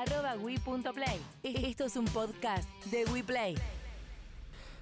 arroba wi.play. Esto es un podcast de WePlay.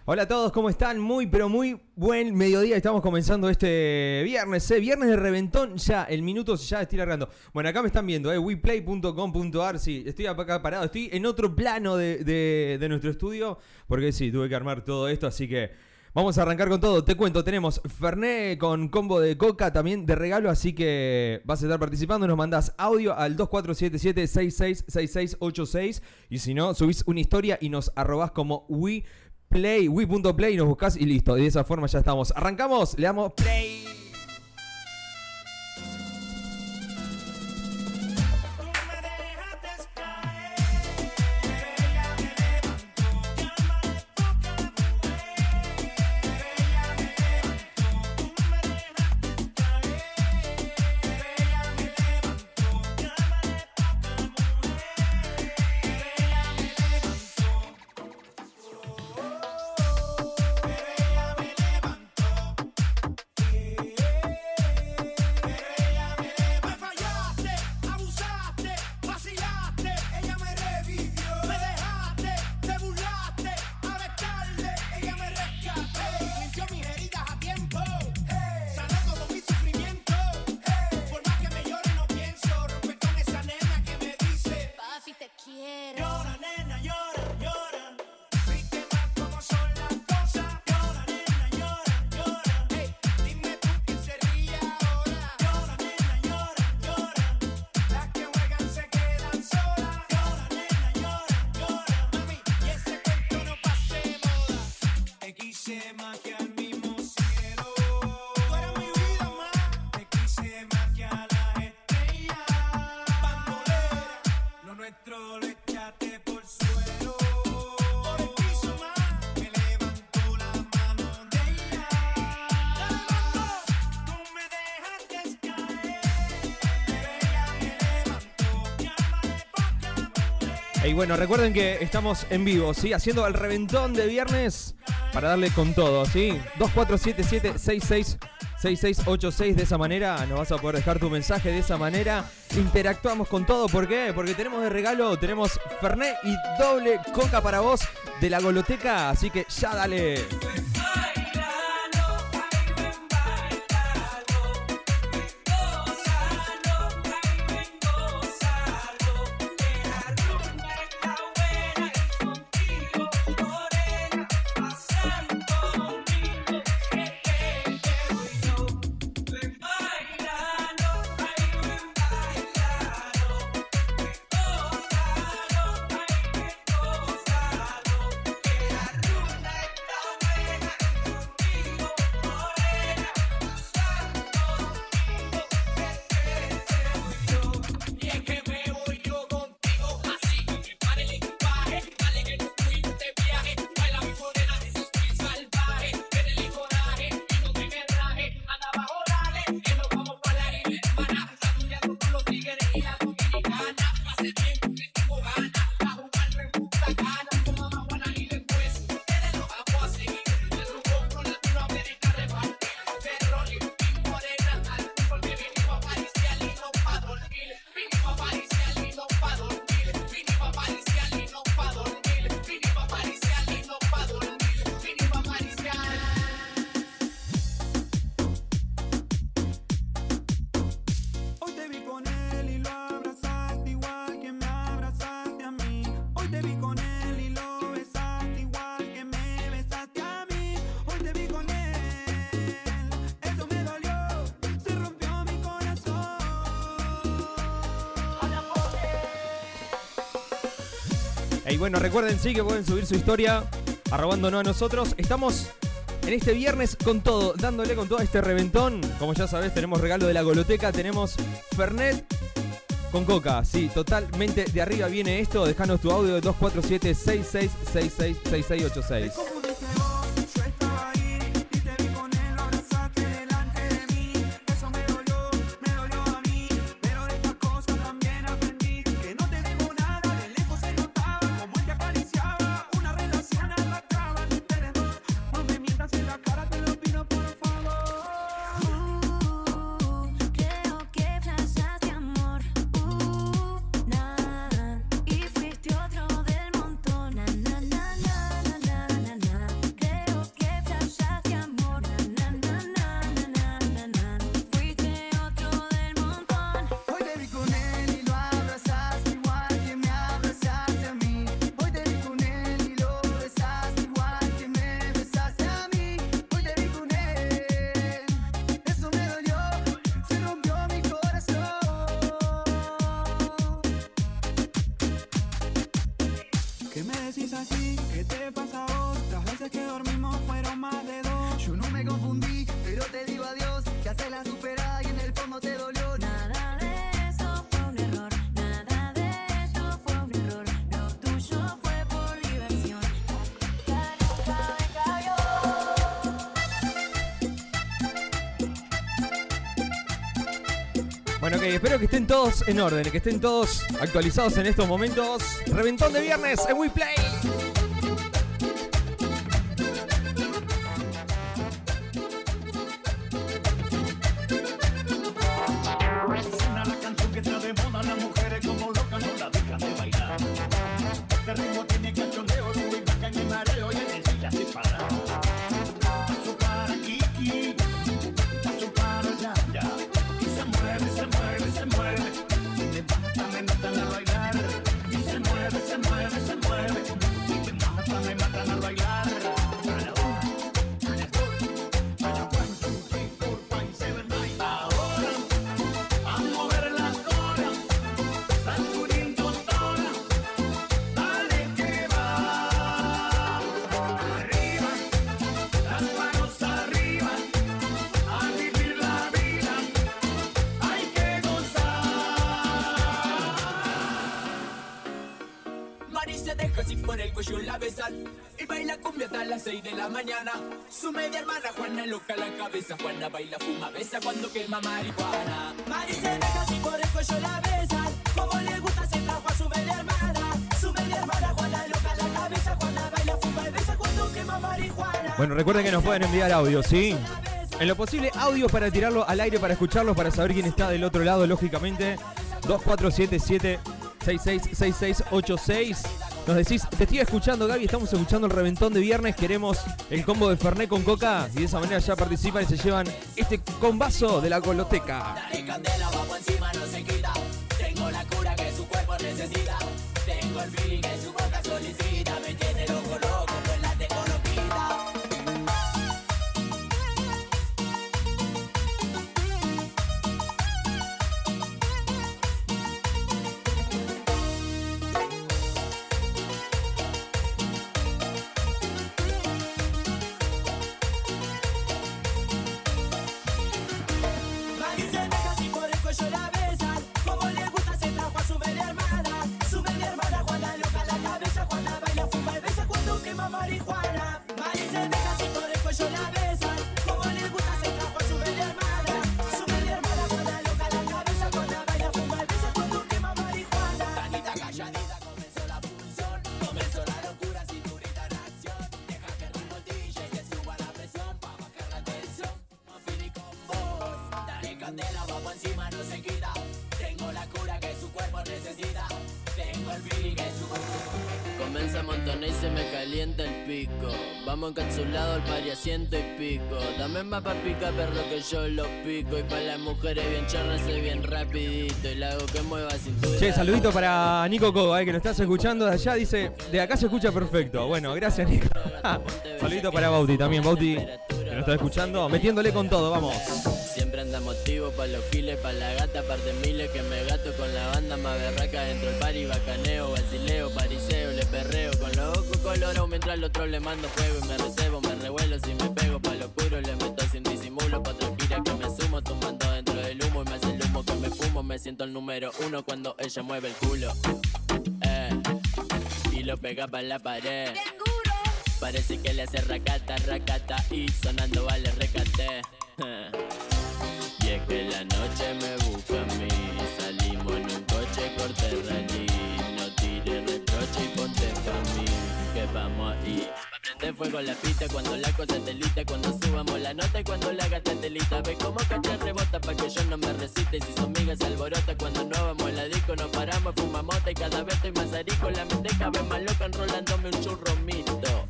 Hola a todos, ¿cómo están? Muy, pero muy buen mediodía. Estamos comenzando este viernes, ¿eh? Viernes de reventón, ya, el minuto ya estoy largando. Bueno, acá me están viendo, ¿eh? weplay.com.ar. Sí, estoy acá parado. Estoy en otro plano de, de, de nuestro estudio, porque sí, tuve que armar todo esto, así que Vamos a arrancar con todo. Te cuento, tenemos Fernet con combo de coca también de regalo, así que vas a estar participando. Nos mandás audio al 2477-666686 y si no, subís una historia y nos arrobás como WePlay, We.play, nos buscás y listo. De esa forma ya estamos. Arrancamos, le damos play. Y bueno, recuerden que estamos en vivo, ¿sí? Haciendo el reventón de viernes para darle con todo, ¿sí? 2477-666686. De esa manera nos vas a poder dejar tu mensaje. De esa manera interactuamos con todo. ¿Por qué? Porque tenemos de regalo, tenemos Fernet y doble coca para vos de la Goloteca. Así que ya dale. Y bueno, recuerden sí que pueden subir su historia arrobándonos a nosotros. Estamos en este viernes con todo, dándole con todo este reventón. Como ya sabes, tenemos regalo de la Goloteca, tenemos Fernet con Coca. Sí, totalmente de arriba viene esto. Dejanos tu audio de 247 6666 6686. Que estén todos en orden, que estén todos actualizados en estos momentos. Reventón de viernes en WePlay. Que nos pueden enviar audio, ¿sí? En lo posible, audio para tirarlo al aire, para escucharlo, para saber quién está del otro lado, lógicamente. 2477 666686. Nos decís, te estoy escuchando, Gaby, estamos escuchando el reventón de viernes, queremos el combo de Fernet con Coca y de esa manera ya participan y se llevan este combazo de la coloteca. Vamos encapsulado al pari a ciento y pico. Dame más pa' pica, perro, que yo lo pico. Y para las mujeres bien chorras, soy bien rapidito. Y la hago que mueva cintura. Che, saludito para Nico Coba, eh, que nos estás escuchando de allá. Dice, de acá se escucha perfecto. Bueno, gracias, Nico. saludito para Bauti también. Bauti, que nos está escuchando. Metiéndole con todo, vamos. Pa' los giles, pa' la gata, par de miles que me gato con la banda más berraca dentro del party, bacaneo, basileo, pariseo, le perreo con los ojos colorados mientras al otro le mando fuego y me recebo, me revuelo si me pego pa' lo oscuro, le meto sin disimulo pa' gira que me sumo, tumbando dentro del humo y me hace el humo que me fumo, me siento el número uno cuando ella mueve el culo, eh, y lo pega pa' la pared. Parece que le hace racata, racata y sonando vale recate. Y es que la noche me busca a mí. Salimos en un coche corte rally. No tire reproche y ponte pa' mí. Que vamos ahí. Prende fuego la pista cuando la cosa te lita. Cuando subamos la nota y cuando la gata te lita. Ve como caché rebota pa' que yo no me resiste. Y si son migas alborota cuando no vamos a la disco. Nos paramos, fumamos y cada vez estoy más arico. La mente vez más loca enrolándome un churro mito.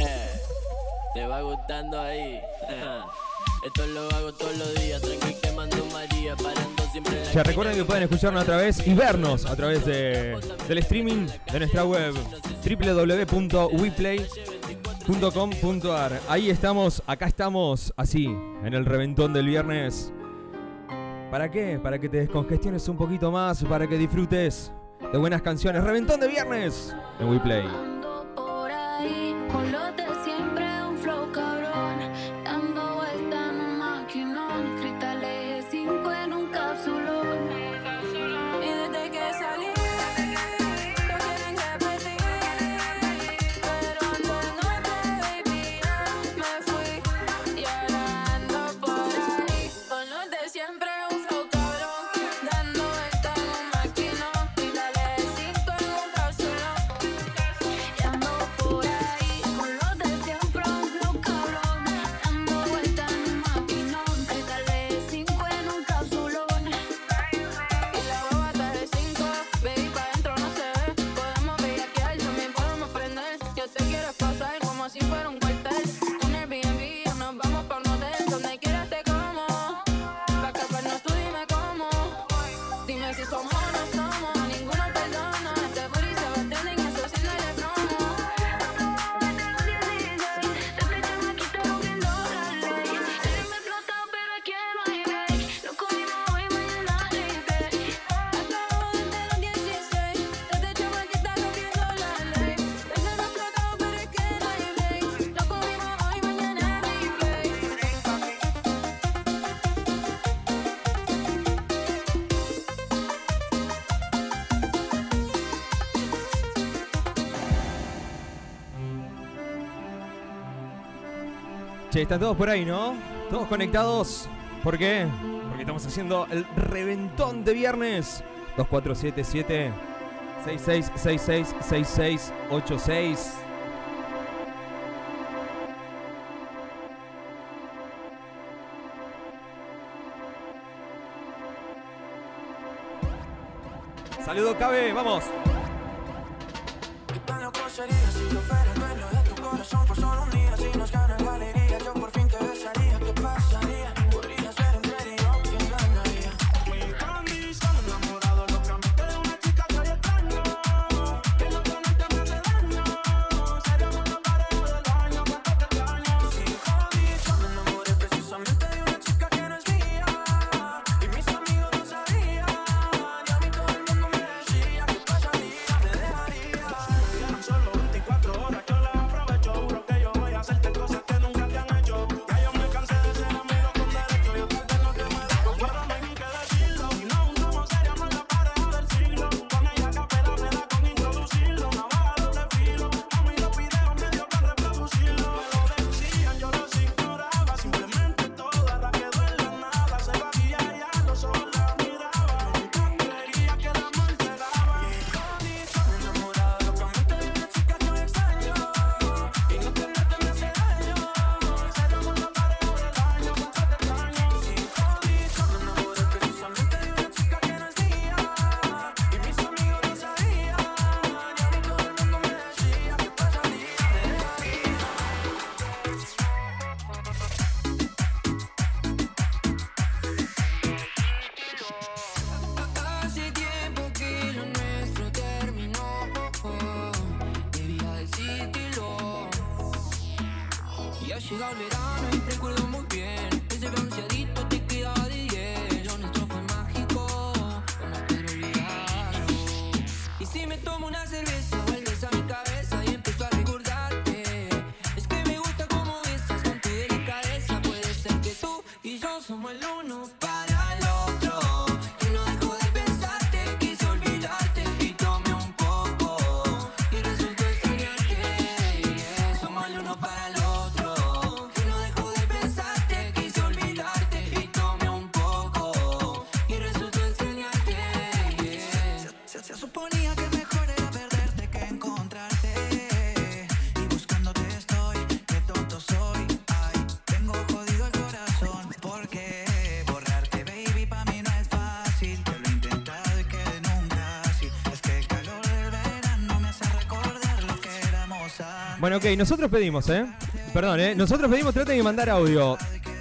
Eh, ¿Te va gustando ahí? Esto lo hago todos los días, quemando María, parando siempre Ya recuerden que pueden escucharnos a través y vernos a través de, del streaming de nuestra web www.weplay.com.ar. Ahí estamos, acá estamos, así, en el reventón del viernes. ¿Para qué? Para que te descongestiones un poquito más, para que disfrutes de buenas canciones. Reventón de viernes en WePlay. Che, están todos por ahí, ¿no? Todos conectados. ¿Por qué? Porque estamos haciendo el reventón de viernes. 2477 6666 6686. Saludo Cabe, vamos. Giao Ok, nosotros pedimos, ¿eh? Perdón, ¿eh? Nosotros pedimos, traten de mandar audio.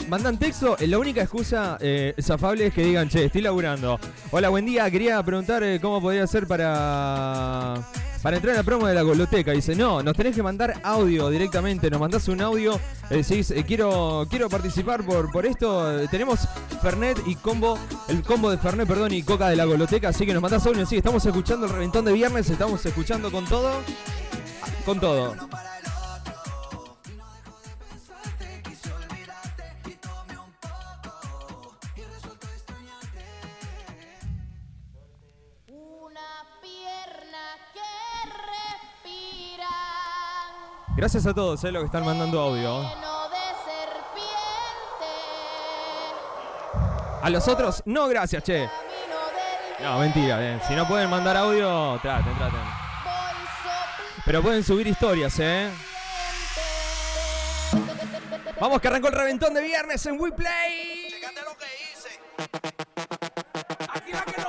Mandan texto, eh, la única excusa eh, zafable es que digan, che, estoy laburando. Hola, buen día, quería preguntar eh, cómo podría hacer para... Para entrar a la promo de la goloteca, dice, no, nos tenés que mandar audio directamente, nos mandás un audio, eh, decís, quiero, quiero participar por, por esto, tenemos Fernet y combo, el combo de Fernet, perdón, y coca de la goloteca, así que nos mandás audio, sí, estamos escuchando el reventón de viernes, estamos escuchando con todo, ah, con todo. Gracias a todos eh, los que están mandando audio. A los otros, no gracias, che. No, mentira. Eh. Si no pueden mandar audio, traten, traten. Pero pueden subir historias, ¿eh? Vamos que arrancó el reventón de viernes en WePlay. Checate lo que hice. Aquí va que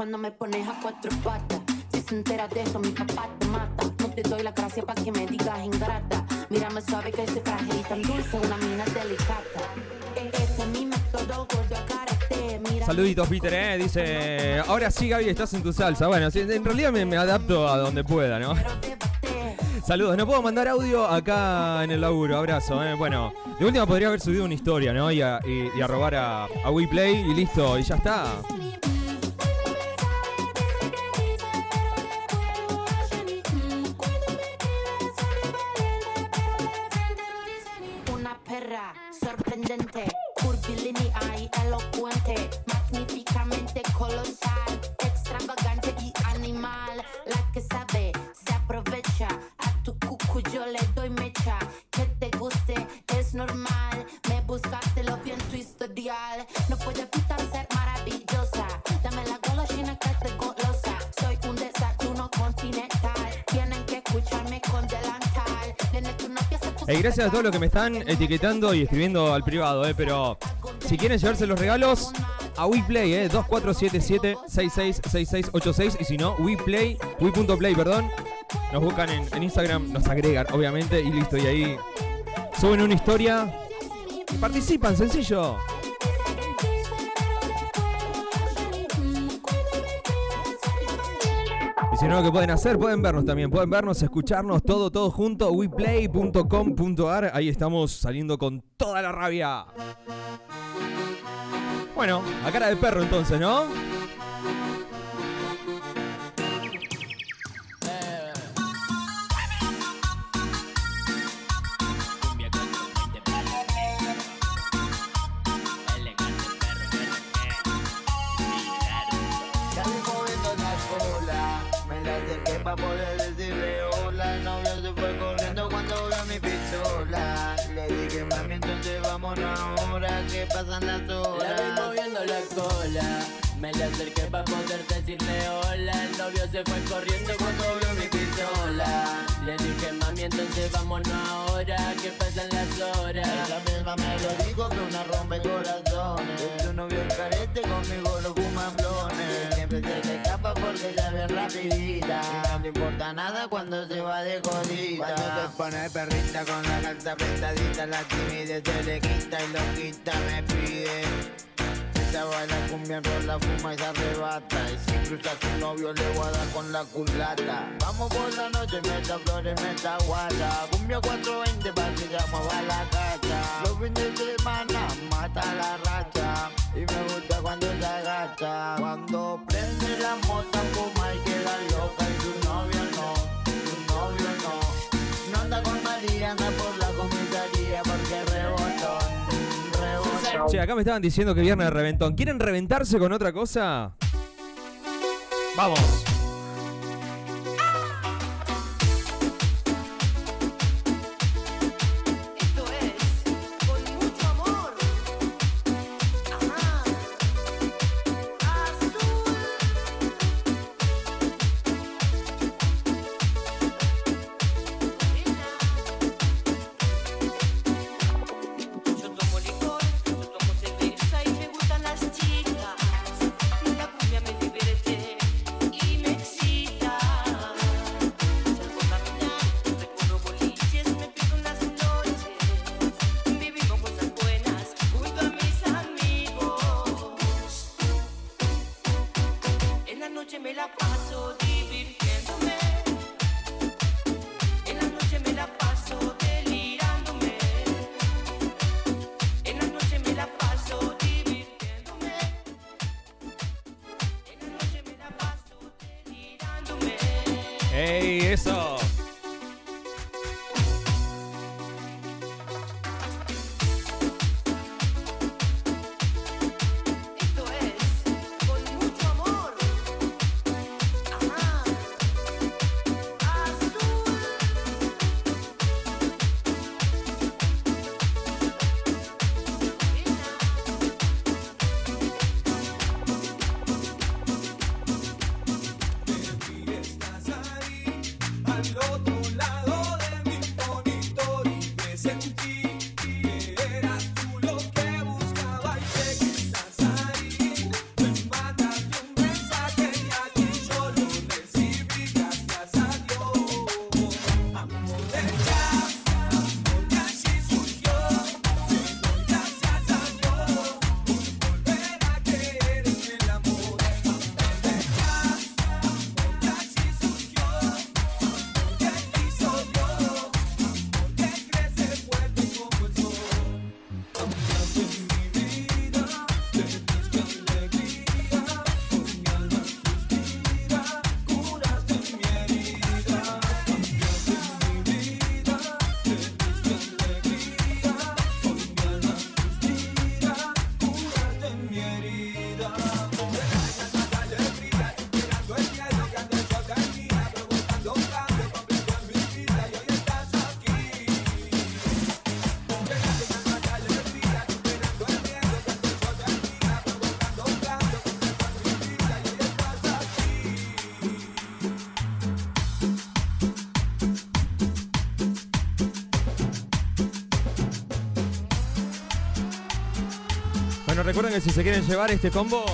cuando me pones a cuatro patas. Si se entera de eso, mi papá te mata. No te doy la gracia para que me digas ingrata. Mírame suave que soy frágil y tan dulce, una mina delicata. E- Ese es mi método, gordo a karate. Mira Saluditos, Peter, ¿eh? Dice, ahora sí, Gaby, estás en tu salsa. Bueno, en realidad me, me adapto a donde pueda, ¿no? Saludos, no puedo mandar audio acá en el laburo, abrazo, ¿eh? Bueno, de última podría haber subido una historia, ¿no? Y a, y, y a robar a, a WePlay y listo, y ya está. Gracias a todos los que me están etiquetando y escribiendo al privado, ¿eh? Pero si quieren llevarse los regalos, a WePlay, ¿eh? 2477-666686 y si no, WePlay, We.play, perdón. Nos buscan en, en Instagram, nos agregan, obviamente, y listo. Y ahí suben una historia participan, sencillo. Y si no, lo que pueden hacer, pueden vernos también, pueden vernos, escucharnos todo, todo junto, weplay.com.ar, ahí estamos saliendo con toda la rabia. Bueno, a cara de perro entonces, ¿no? Pasan las La vi moviendo la cola. Me le acerqué para poder decirle hola. El novio se fue corriendo cuando vio mi pistola. Le dije, mami, entonces vámonos ahora. Que pasan las horas. Ella misma me lo dijo que una rompe corazones. Tu novio es carete, conmigo lo fuma blones. Siempre se le escapa porque ya bien rapidita. Y no le importa nada cuando se va de jodida. Cuando se pone perrita con la calza apretadita, la timidez se le quita y lo quita me pide. Ella baila cumbia, enrola, fuma y se arrebata. Y si cruza a su novio le voy a dar con la culata. Vamos por la noche, meta flores, meta guata. Cumbia 420 pa' que ya mueva la cacha. Los fines de semana mata la racha. Y me gusta cuando se agacha. Cuando prende la mota, fuma y queda loca. Y su novio no, su novio no. No anda con María, anda por Che, acá me estaban diciendo que viernes de reventón. ¿Quieren reventarse con otra cosa? Vamos. ¡Ey, eso! Recuerden que si se quieren llevar este combo,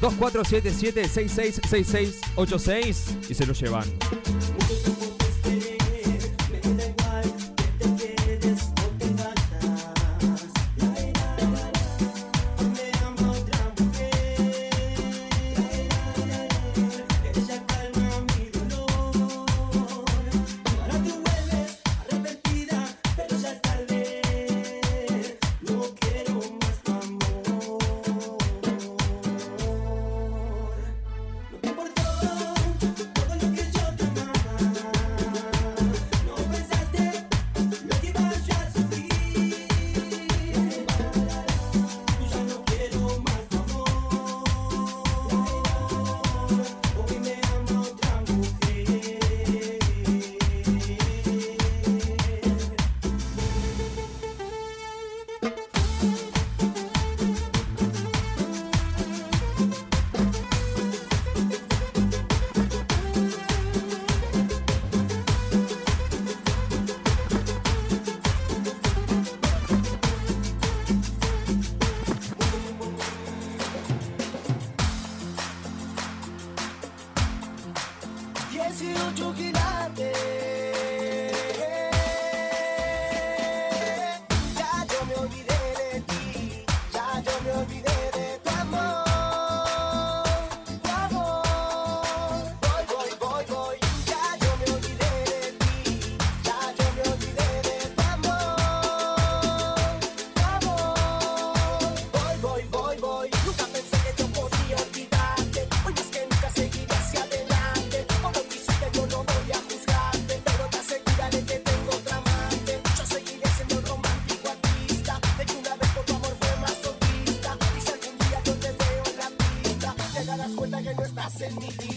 2477-666686 y se lo llevan.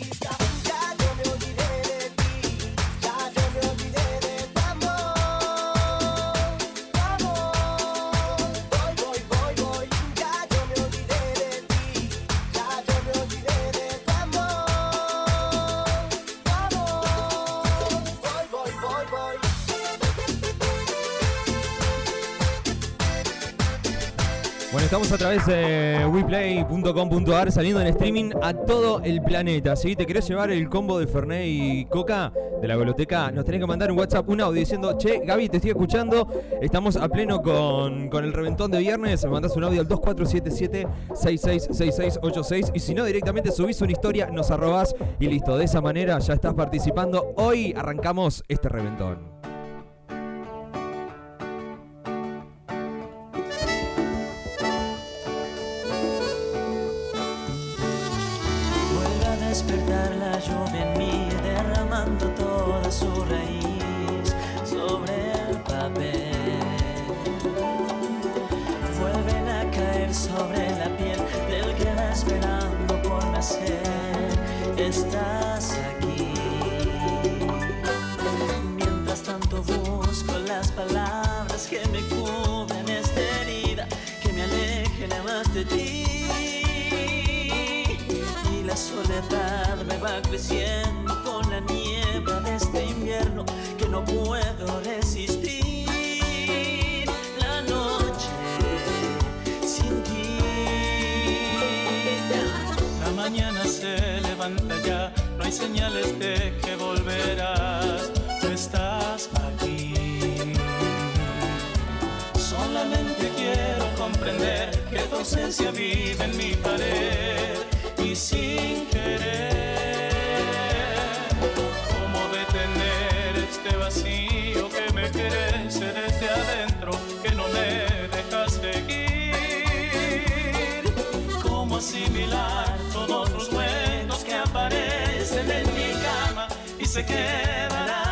En estamos a través de weplay.com.ar saliendo en streaming a todo el planeta. Si te querés llevar el combo de Fernet y Coca de la biblioteca, nos tenés que mandar un WhatsApp, un audio diciendo, che, Gaby, te estoy escuchando, estamos a pleno con, con el reventón de viernes, me mandás un audio al 2477-666686 y si no, directamente subís una historia, nos arrobás y listo. De esa manera ya estás participando. Hoy arrancamos este reventón. Creciendo con la niebla de este invierno que no puedo resistir. La noche sin ti. La mañana se levanta ya, no hay señales de que volverás, no estás aquí. Solamente quiero comprender que tu ausencia vive en mi pared y sin querer, todos los huecos que aparecen en mi cama y se quedarán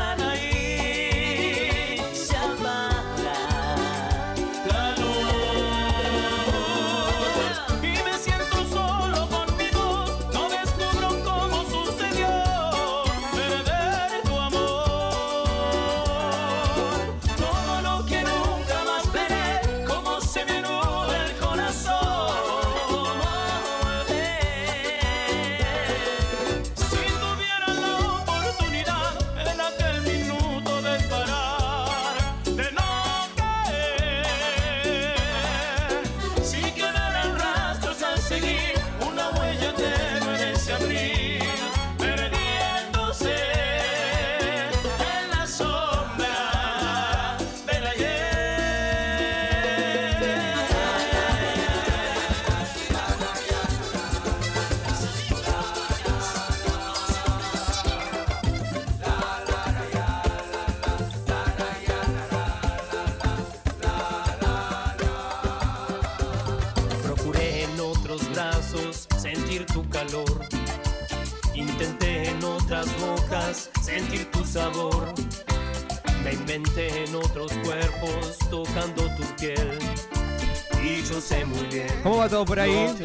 bien. ¿Cómo va todo por ahí?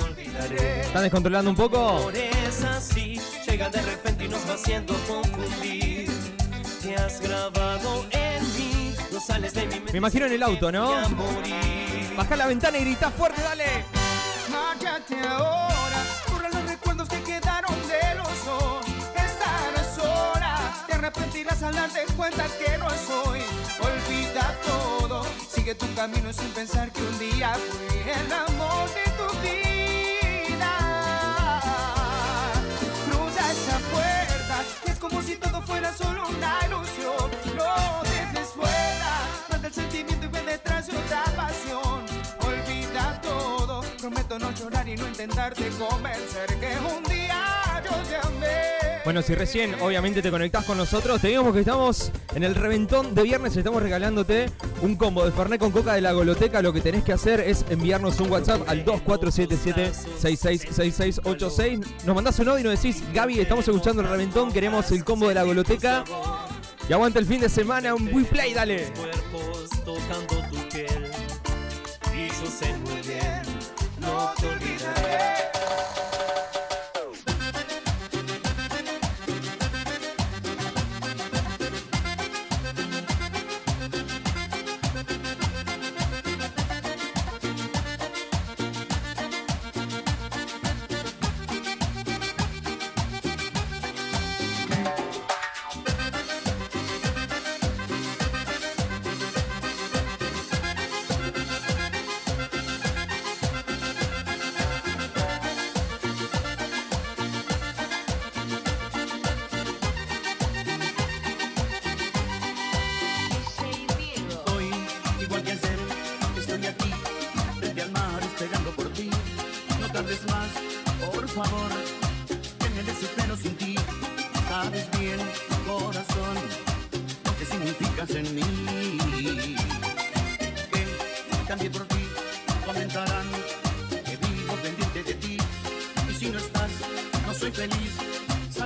¿Están descontrolando un poco? Por es así, llega de repente y nos va haciendo confundir. Te has grabado en mí, no sales de mi mente. Me imagino en el auto, ¿no? Baja la ventana y grita fuerte, dale. Márchate ahora, borra los recuerdos que quedaron de los dos. Estarás sola, te arrepentirás al darte cuenta que no soy. Olvida todo, sigue tu camino sin pensar que un día fui el amor de tu vida. Cruza esa puerta, es como si todo fuera solo una ilusión. No dejes fuera, manda el sentimiento y ve detrás de otra pasión. Olvida todo, prometo no llorar y no intentarte convencer que un día yo te amé. Bueno, si recién obviamente te conectás con nosotros, te digamos que estamos en el reventón de viernes, estamos regalándote un combo de Fernet con Coca de la Goloteca. Lo que tenés que hacer es enviarnos un WhatsApp al 2477-666686. Nos mandás un audio y nos decís, Gaby, estamos escuchando el reventón, queremos el combo de la Goloteca. Y aguanta el fin de semana, un We Play, dale. cuerpos tocando tu piel.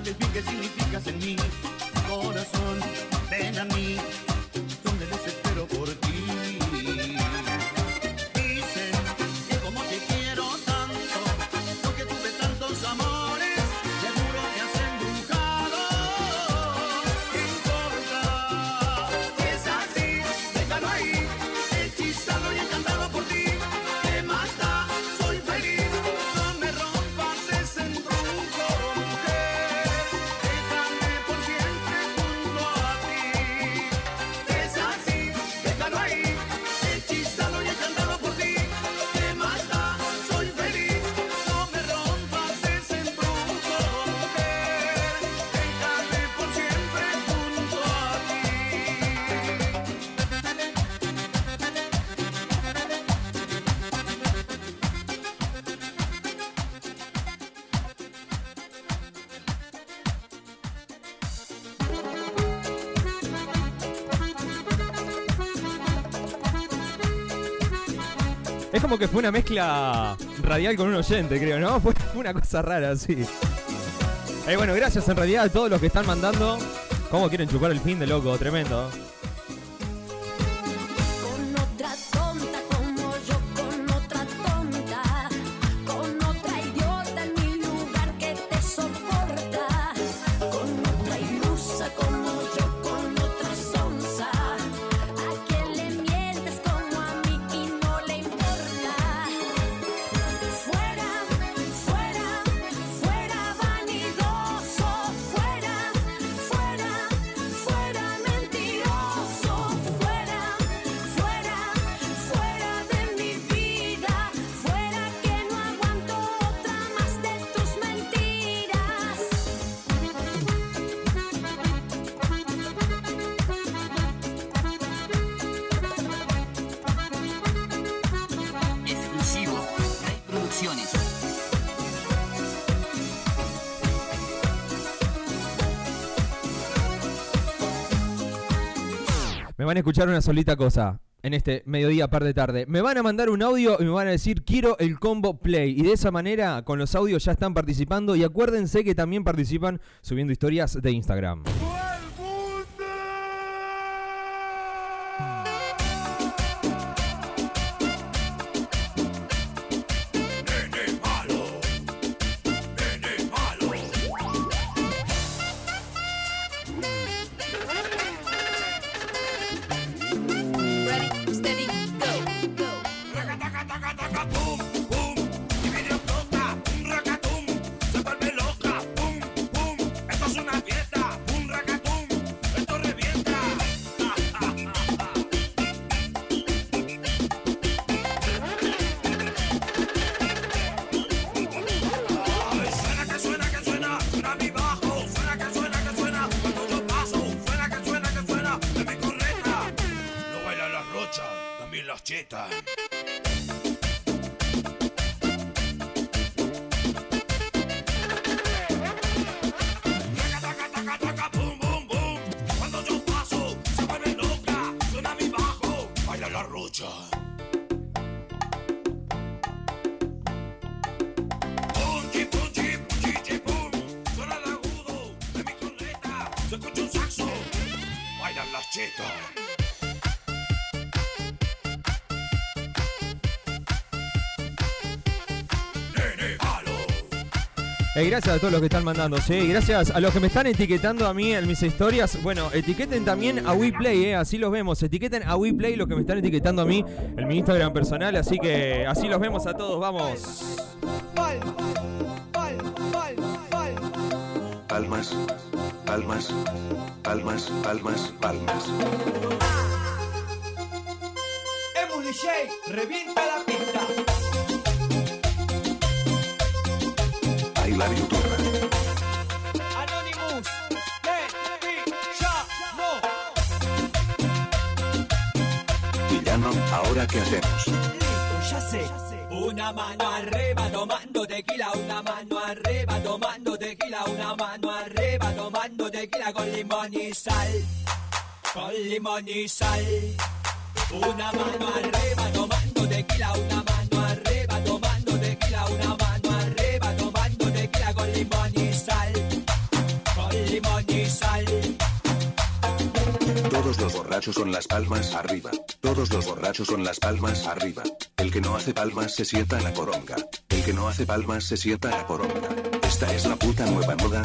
Sabes bien qué significas en mí. Corazón, como que fue una mezcla radial con un oyente, creo, ¿no? Fue una cosa rara, sí. Eh, bueno, gracias en realidad a todos los que están mandando. ¿Cómo quieren chupar el fin de loco? Tremendo. Van a escuchar una solita cosa. en este mediodía par de tarde. Me van a mandar un audio y me van a decir quiero el combo play. Y de esa manera con los audios ya están participando y acuérdense que también participan subiendo historias de Instagram. Eh, gracias a todos los que están mandando, sí. Gracias a los que me están etiquetando a mí en mis historias. Bueno, etiqueten también a WePlay, eh, así los vemos. Etiqueten a WePlay los que me están etiquetando a mí en mi Instagram personal. Así que así los vemos a todos, vamos. Palmas, palmas, palmas, palmas, palmas. Shea, revienta la ya, no. ¿ahora qué hacemos? Ya sé. Una mano arriba tomando tequila, una mano arriba tomando tequila, una mano arriba tomando tequila con limón y sal, con limón y sal. Una mano arriba tomando tequila, una mano arriba tomando tequila, una mano Todos los borrachos son las palmas arriba. Todos los borrachos son las palmas arriba. El que no hace palmas se sienta en la poronga. El que no hace palmas se sienta en la poronga. Esta es la puta nueva moda.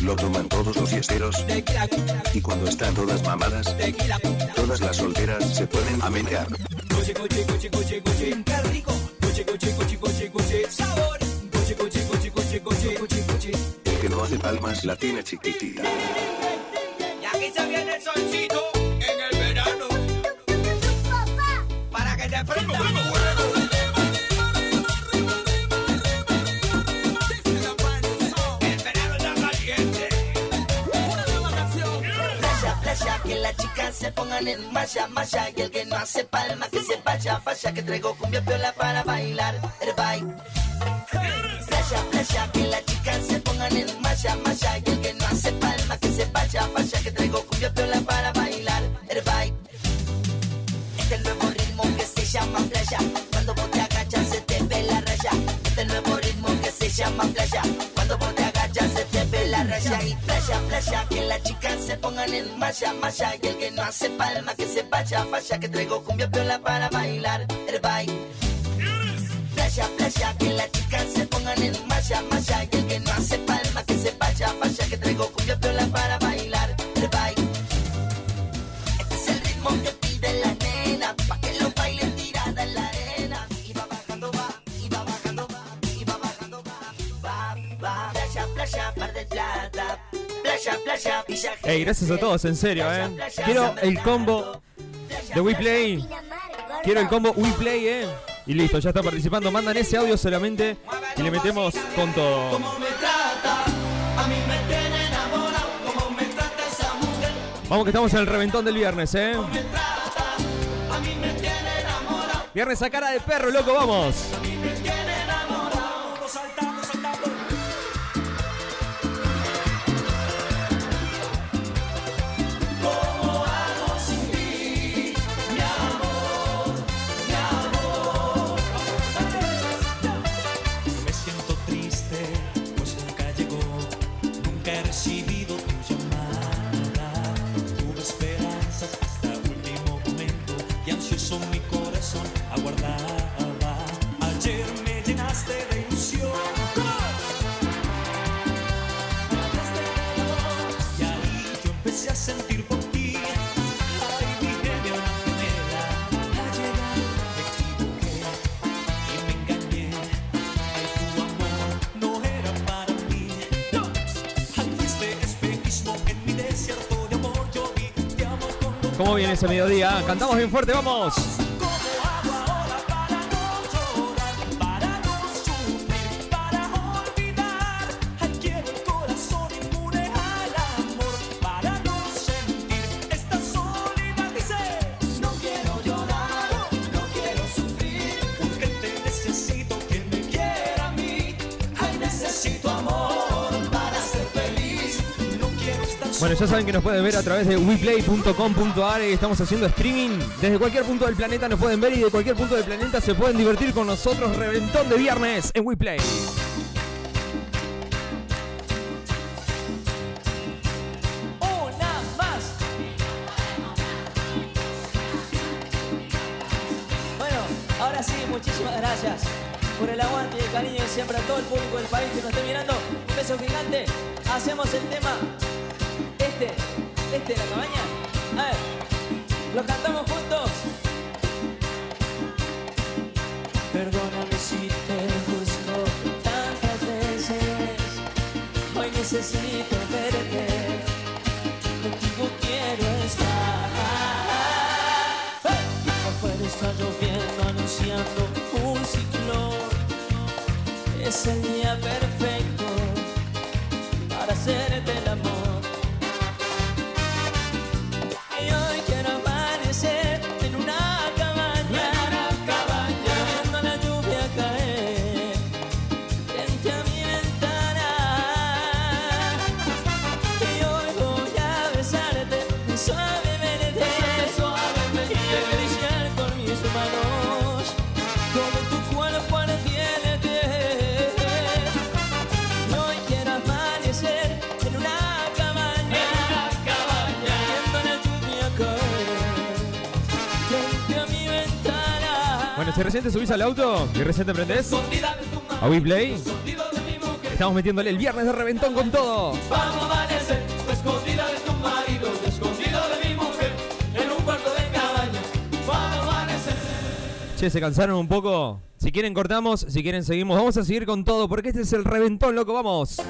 Lo toman todos los fiesteros. Y cuando están todas mamadas, todas las solteras se ponen a menear. Qué rico. Sabor. El que no hace palmas la tiene chiquitita. Y aquí se viene el solcito en el verano. Para que te. El playa, que las chicas se pongan en malla, malla Y el que no hace palma, que se vaya, vaya. Que traigo cumbia piola para bailar, herbay Playa, playa, que las chicas se pongan en malla, malla Y el que no hace palma, que se vaya, vaya Que traigo cumbia piola para bailar, herbay Este nuevo ritmo que se llama playa Cuando vos te agachas se te ve la raya. Este nuevo ritmo que se llama playa Cuando vos te agachas se te ve la raya. Y playa, playa, que las chicas se pongan en malla, malla Y el que no hace palma que se vaya, vaya Que traigo cumbia piola para bailar, herbay Playa, playa, que las chicas se pongan en malla, malla Y el que no hace palma que se vaya, vaya Que traigo cumbia piola para bailar, Este es el ritmo que pide la nena Pa' que lo bailen tirada en la arena. Y va bajando, va, y va bajando, va Y va bajando, va, va, va. Playa, playa, par de plata. Playa, playa, Villa Ey, gracias a todos, en serio, eh. Quiero el combo de WePlay. Quiero el combo WePlay, eh. Y listo, ya está participando. Mandan ese audio solamente y le metemos con todo. Vamos que estamos en el reventón del viernes, eh. Viernes a cara de perro, loco, vamos. ¿Cómo viene ese mediodía? Cantamos bien fuerte, vamos. ya saben que nos pueden ver a través de weplay.com.ar. Estamos haciendo streaming. Desde cualquier punto del planeta nos pueden ver y de cualquier punto del planeta se pueden divertir con nosotros. Reventón de viernes en WePlay. si recién te subís al auto y recién te prendés a WePlay, estamos metiéndole el viernes de reventón con todo. Escondida de tu marido, escondida de mi mujer, en un cuarto de cabaña. Vamos a amanecer. Che, ¿se cansaron un poco? Si quieren cortamos, si quieren seguimos. Vamos a seguir con todo porque este es el reventón, loco, vamos.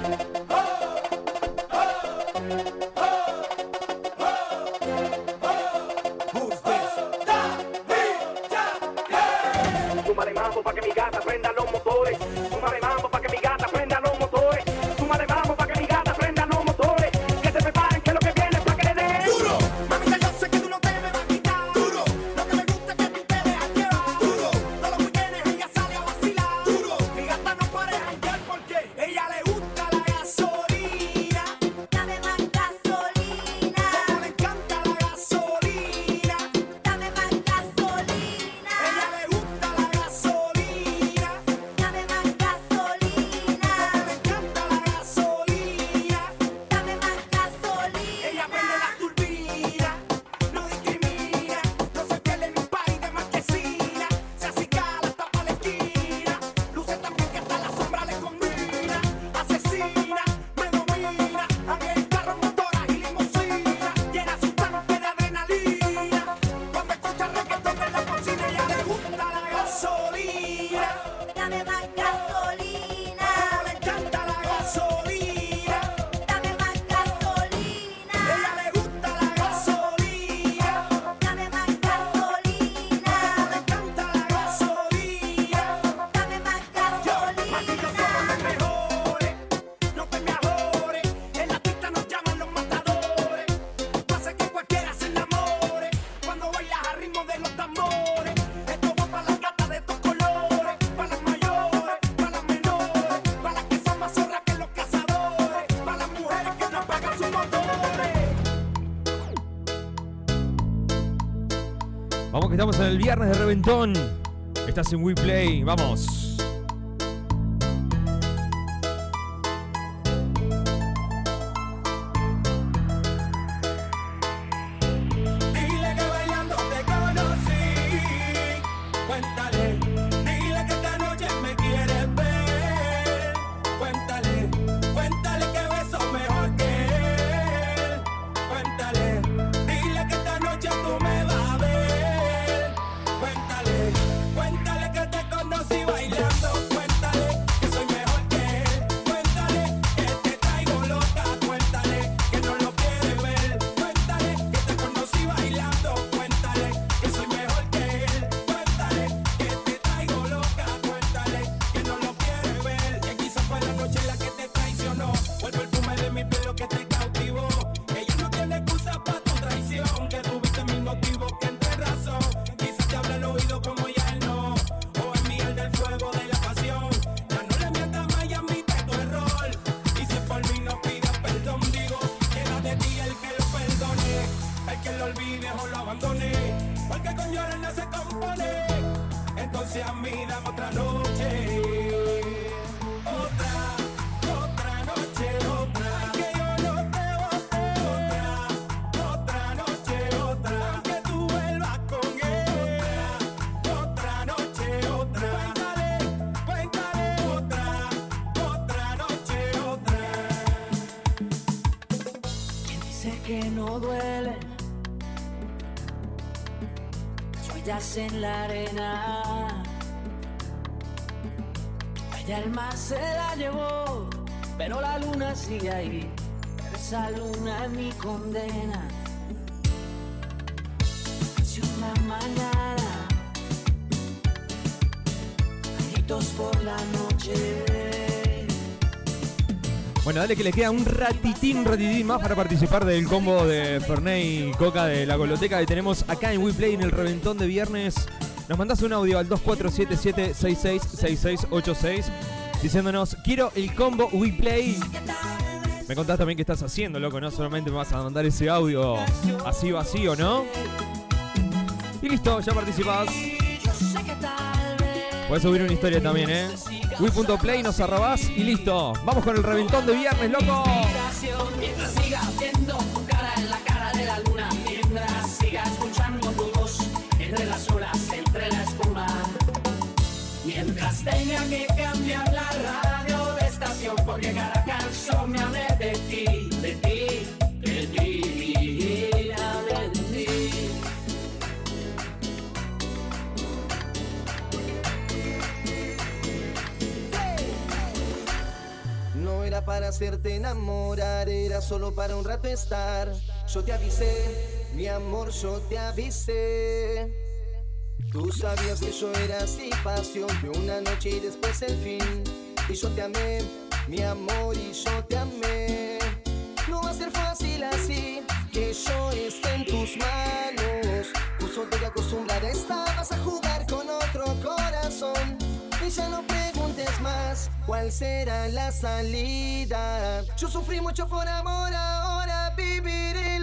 el viernes de Reventón. Estás en WePlay, vamos. Que no duele. Huellas en la arena. Allá el mar se la llevó Pero la luna sigue ahí. Esa luna es mi condena. Si una mañana Gritos por la noche Bueno, dale que le queda un ratitín, ratitín más para participar del combo de Fernet y Coca de la Goloteca que tenemos acá en WePlay en el reventón de viernes. Nos mandás un audio al 2477-666686 diciéndonos, quiero el combo WePlay. Me contás también qué estás haciendo, loco, no solamente me vas a mandar ese audio así vacío, ¿no? Y listo, ya participás. Puedes subir una historia también, ¿eh? Wii.play, nos arrobás y listo. Vamos con el reventón de viernes, loco. Mientras siga viendo tu cara en la cara de la luna Mientras siga escuchando tu voz entre las olas, entre la espuma Mientras tenga que para hacerte enamorar, era solo para un rato estar. Yo te avisé, mi amor, yo te avisé. Tú sabías que yo era así, pasión de una noche y después el fin. Y yo te amé, mi amor, y yo te amé. No va a ser fácil así, que yo esté en tus manos. Justo te acostumbrar a estar, vas a jugar con otro corazón. Y ya no cuál será la salida. Yo sufrí mucho por amor, ahora viviré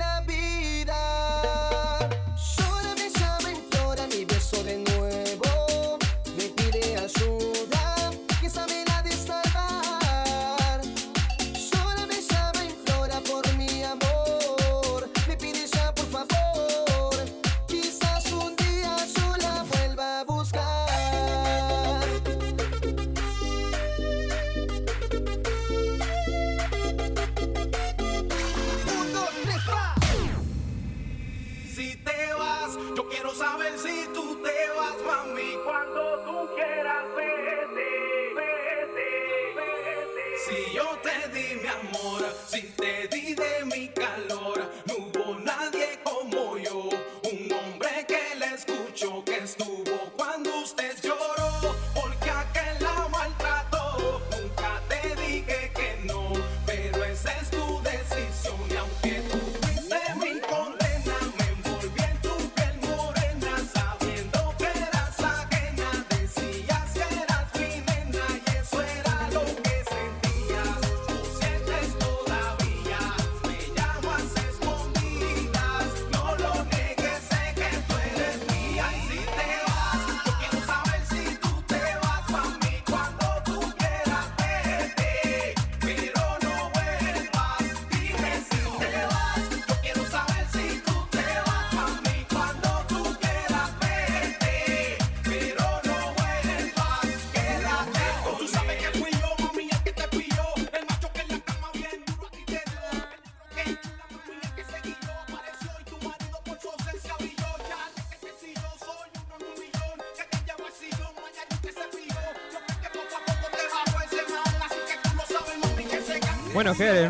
se.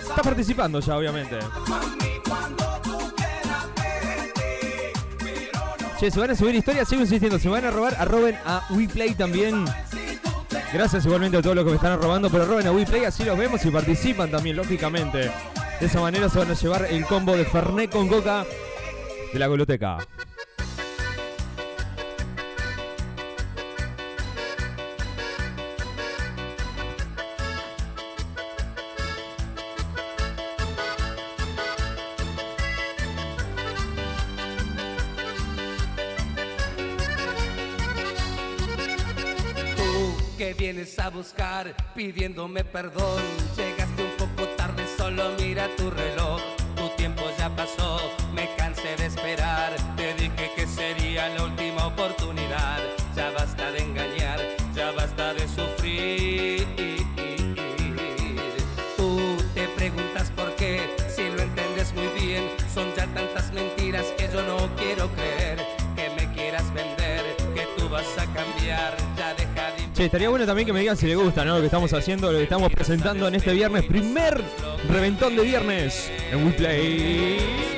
Estás participando ya, obviamente. Che, se van a subir historias, sigo insistiendo. Si me van a robar, arroben a WePlay también. Gracias igualmente a todos los que me están robando, pero roben a WePlay, así los vemos y participan también, lógicamente. De esa manera se van a llevar el combo de Fernet con Coca de la Goloteca. pidiéndome perdón. Llegaste un poco tarde, solo mira tu reloj. Tu tiempo ya pasó, me cansé de esperar. Che, estaría bueno también que me digan si les gusta, ¿no? Lo que estamos haciendo, lo que estamos presentando en este viernes, primer reventón de viernes en WePlay.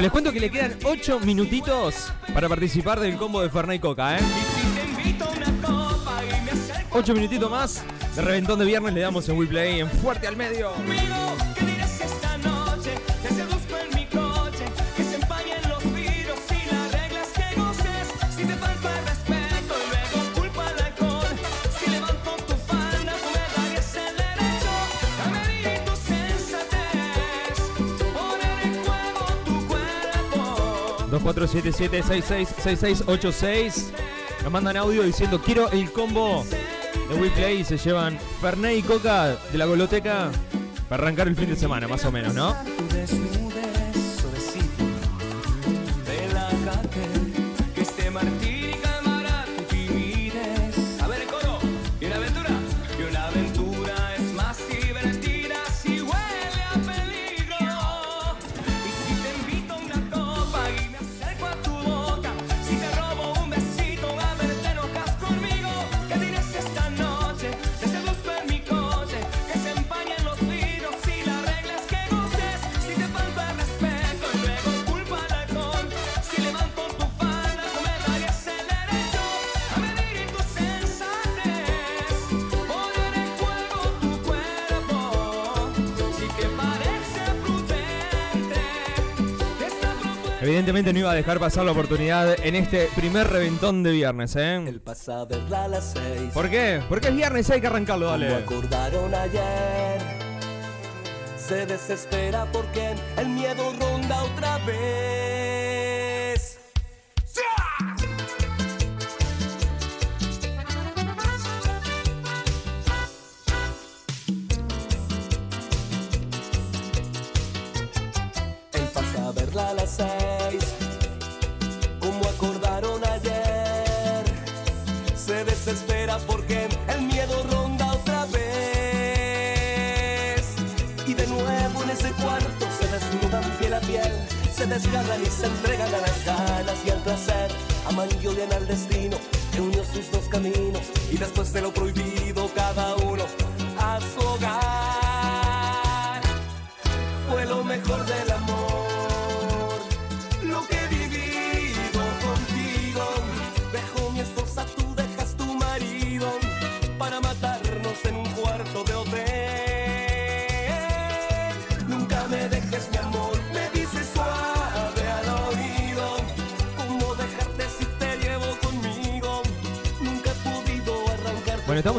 Les cuento que le quedan 8 minutitos para participar del combo de Fernet y Coca, ¿eh? 8 minutitos más de reventón de viernes le damos en WePlay en fuerte al medio. 4776666686. Nos mandan audio diciendo quiero el combo de WePlay y se llevan Fernet y Coca de la Goloteca para arrancar el fin de semana, más o menos, ¿no? evidentemente no iba a dejar pasar la oportunidad en este primer reventón de viernes, ¿eh? El pasado es la las seis. ¿Por qué? Porque es viernes y hay que arrancarlo, dale. Como acordaron ayer. Se desespera porque el miedo ronda otra vez. y odian al destino, que unió sus dos caminos y después de lo prohibido cada uno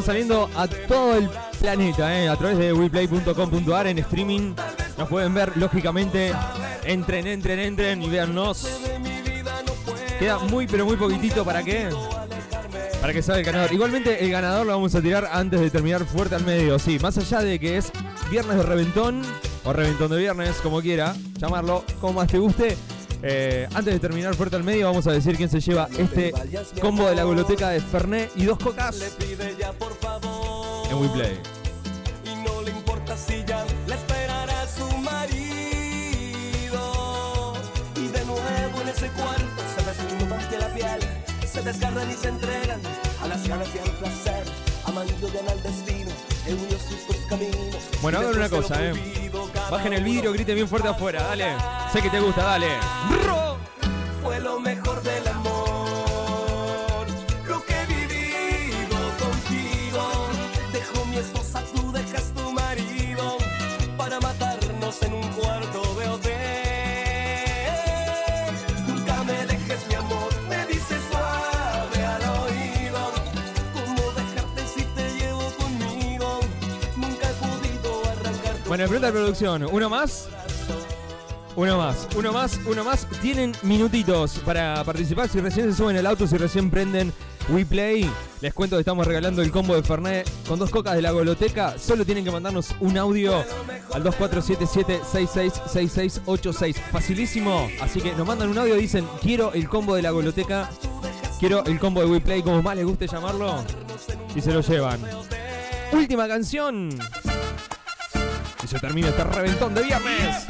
saliendo a todo el planeta, ¿eh? a través de weplay.com.ar en streaming. Nos pueden ver, lógicamente. Entren, entren, entren y véannos. Queda muy, pero muy poquitito para qué. Para que salga el ganador. Igualmente, el ganador lo vamos a tirar antes de terminar fuerte al medio. Sí, más allá de que es viernes de reventón o reventón de viernes, como quiera llamarlo, como más te guste. Eh, antes de terminar fuerte al medio, vamos a decir quién se lleva este combo de la goloteca de Fernet y dos cocas en WePlay. Y no le importa si ya le esperará su marido. Y de nuevo en ese cuarto se desnudan ante la piel, se desgarran y se entregan a las ganas y al placer. Amando de al destino, unió sus dos caminos. Bueno, hagan una cosa, eh. Bajen el vidrio, griten bien fuerte afuera, dale. Sé que te gusta, dale. Fue lo mejor del amor, lo que he vivido contigo. Dejo mi esposa, tú dejas tu marido para matarnos en un Bueno, de producción. ¿Uno más? Uno más, uno más, uno más. Tienen minutitos para participar. Si recién se suben al auto, si recién prenden WePlay, les cuento que estamos regalando el combo de Fernet con dos cocas de la goloteca. Solo tienen que mandarnos un audio al 2477-666686. Facilísimo. Así que nos mandan un audio dicen: Quiero el combo de la goloteca. Quiero el combo de WePlay, como más les guste llamarlo. Y se lo llevan. Última canción. Se termina este reventón de viernes.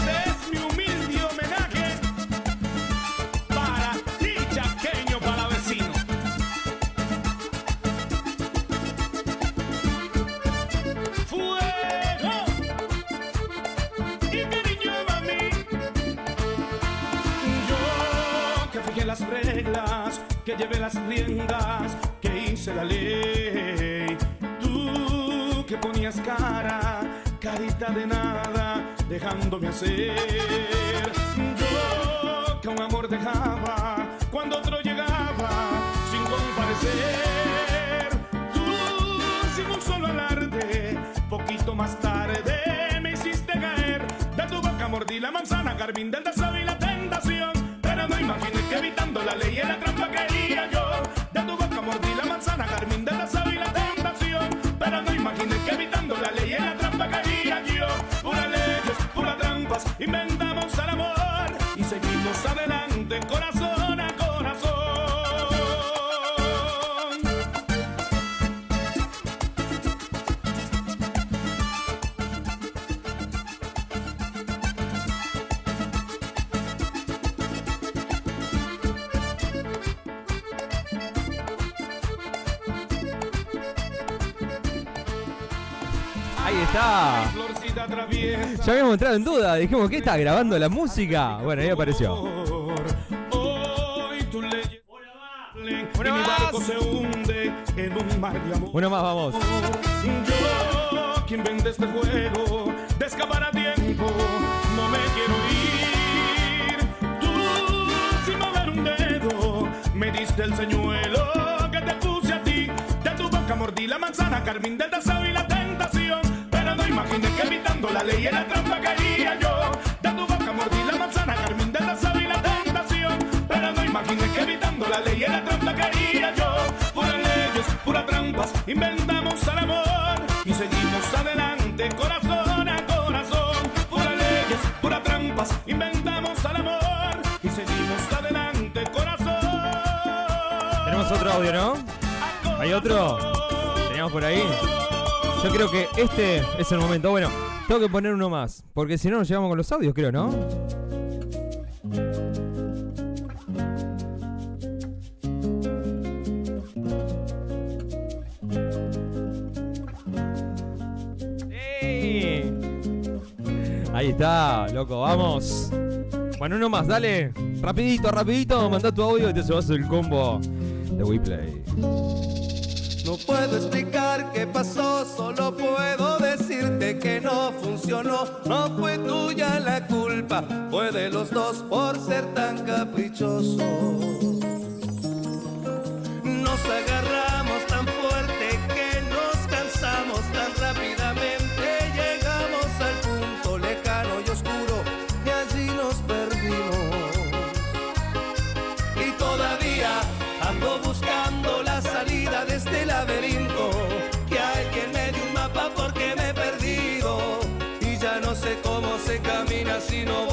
Las reglas, que llevé las riendas, que hice la ley. Tú que ponías cara, carita de nada, dejándome hacer. Yo que un amor dejaba cuando otro llegaba sin comparecer. Tú sin un solo alarde, poquito más tarde me hiciste caer. De tu boca mordí la manzana, carmín del Ya habíamos entrado en duda. Dijimos, ¿qué está grabando la música? Bueno, ahí apareció. Hoy tu ley y mi barco se hunde en un mar de amor. Uno más, vamos. Yo, quien vende este juego de escapar a tiempo, no me quiero ir. Tú, sin mover un dedo, me diste el señuelo que te puse a ti. De tu boca mordí la manzana, carmín del deseo y la imaginé que evitando la ley la trampa caería yo. De tu boca mordí la manzana, carmín del deseo y la tentación. Pero no imaginé que evitando la ley la trampa caería yo. Puras leyes, puras trampas, inventamos el amor y seguimos adelante, corazón a corazón. Puras leyes, puras trampas, inventamos el amor y seguimos adelante, corazón. Tenemos otro audio, ¿no? ¿Hay otro? ¿Teníamos por ahí? Yo creo que este es el momento. Bueno, tengo que poner uno más. Porque si no, nos llevamos con los audios, creo, ¿no? ¡Sí! Ahí está, loco, vamos. Bueno, uno más, dale. Rapidito, rapidito, manda tu audio y te llevas el combo de WePlay. No puedo explicar qué pasó, solo puedo decirte que no funcionó. No fue tuya la culpa, fue de los dos por ser tan caprichosos. Nos agarramos tan fuerte que nos cansamos tan rápidamente. Camina si no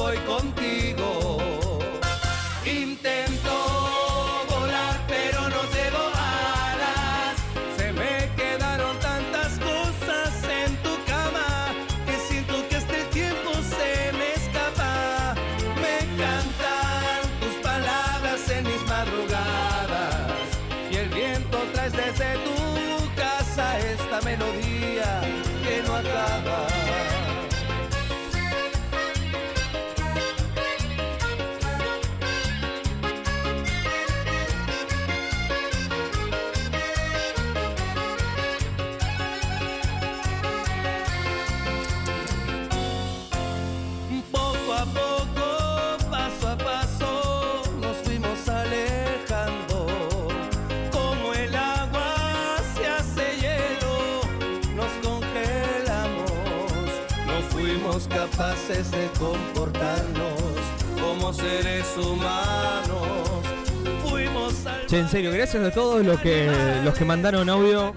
capaces de comportarnos como seres humanos. Fuimos al Che, en serio, gracias a todos los que, los que mandaron audio,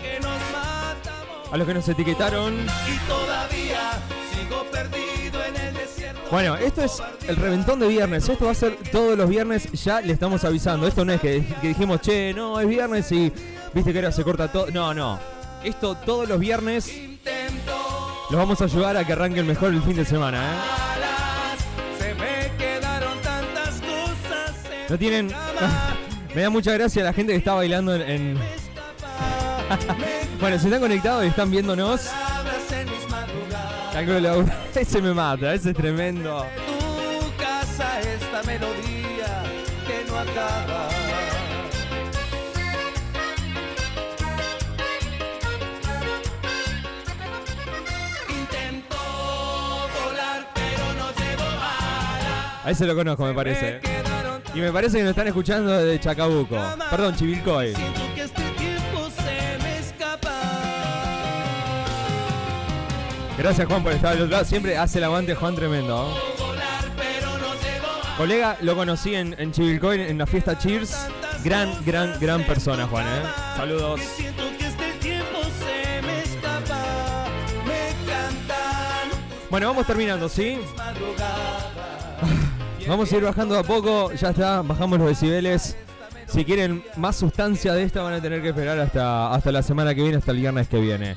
a los que nos etiquetaron. y todavía sigo perdido en el desierto. Bueno, esto es el reventón de viernes. Esto va a ser todos los viernes. Ya le estamos avisando. Esto no es que, que dijimos, che, no, es viernes y viste que ahora se corta todo. No, no. Esto todos los viernes los vamos a ayudar a que arranquen mejor el fin de semana. ¿eh? Se me quedaron tantas cosas en No tienen. Me da mucha gracia la gente que está bailando en. en- bueno, si están conectados y están viéndonos. algo la- Ese me mata, ese es tremendo. Tu casa esta melodía que no acaba. A ese lo conozco, me parece. Y me parece que nos están escuchando desde Chacabuco. Perdón, Chivilcoy. Este. Gracias, Juan, por estar al otro lado. Siempre hace el aguante, Juan, tremendo. Colega, lo conocí en, en Chivilcoy, en la fiesta Cheers. Gran, gran, gran persona, Juan, ¿eh? Saludos. Este Bueno, vamos terminando, ¿sí? Vamos a ir bajando de a poco. Ya está, bajamos los decibeles. Si quieren más sustancia de esta, van a tener que esperar hasta, hasta la semana que viene, hasta el viernes que viene.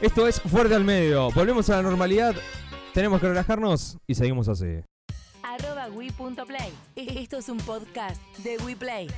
Esto es Fuerte al Medio. Volvemos a la normalidad. Tenemos que relajarnos y seguimos así. arroba wi.play. Esto es un podcast de WePlay.